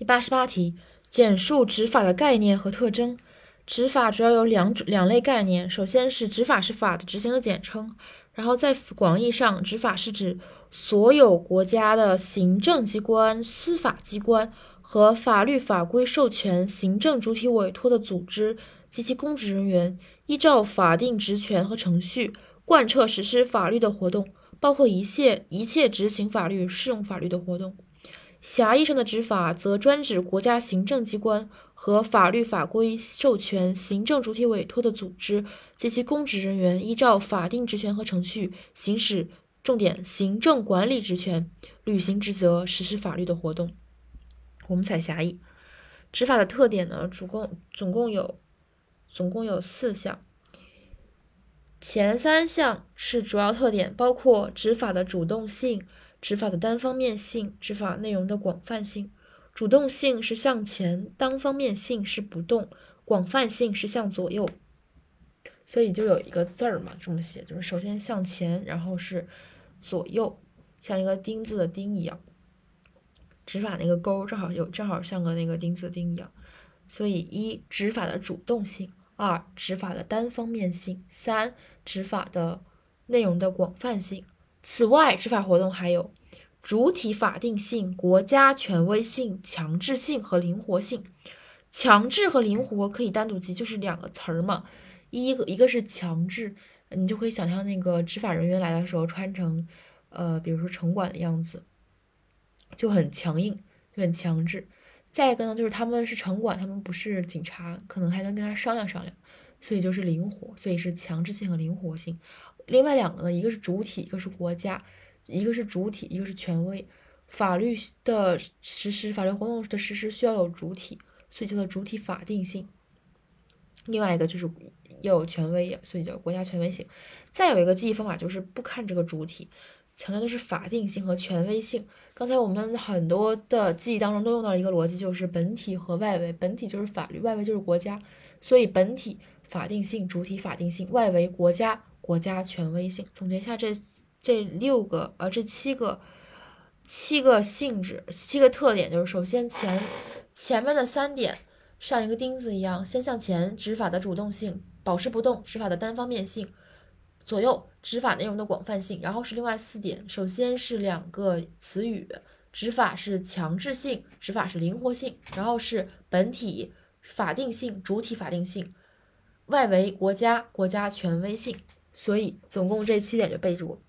第八十八题，简述执法的概念和特征。执法主要有两种两类概念，首先是执法是法的执行的简称，然后在广义上，执法是指所有国家的行政机关、司法机关和法律法规授权、行政主体委托的组织及其公职人员，依照法定职权和程序贯彻实施法律的活动，包括一切一切执行法律、适用法律的活动。狭义上的执法，则专指国家行政机关和法律法规授权、行政主体委托的组织及其公职人员，依照法定职权和程序行使重点行政管理职权、履行职责、实施法律的活动。我们采狭义。执法的特点呢，主共总共有总共有四项。前三项是主要特点，包括执法的主动性。执法的单方面性，执法内容的广泛性，主动性是向前，单方面性是不动，广泛性是向左右。所以就有一个字儿嘛，这么写，就是首先向前，然后是左右，像一个丁字的丁一样。执法那个钩正好有，正好像个那个丁字的丁一样。所以一执法的主动性，二执法的单方面性，三执法的内容的广泛性。此外，执法活动还有主体法定性、国家权威性、强制性和灵活性。强制和灵活可以单独记，就是两个词儿嘛。一个一个是强制，你就可以想象那个执法人员来的时候穿成，呃，比如说城管的样子，就很强硬，就很强制。再一个呢，就是他们是城管，他们不是警察，可能还能跟他商量商量，所以就是灵活，所以是强制性和灵活性。另外两个呢，一个是主体，一个是国家，一个是主体，一个是权威。法律的实施，法律活动的实施需要有主体，所以叫做主体法定性。另外一个就是要有权威，所以叫国家权威性。再有一个记忆方法就是不看这个主体，强调的是法定性和权威性。刚才我们很多的记忆当中都用到了一个逻辑，就是本体和外围，本体就是法律，外围就是国家，所以本体法定性，主体法定性，外围国家。国家权威性，总结一下这这六个呃这七个七个性质七个特点，就是首先前前面的三点像一个钉子一样，先向前执法的主动性，保持不动执法的单方面性，左右执法内容的广泛性，然后是另外四点，首先是两个词语，执法是强制性，执法是灵活性，然后是本体法定性，主体法定性，外围国家国家权威性。所以，总共这七点就背住。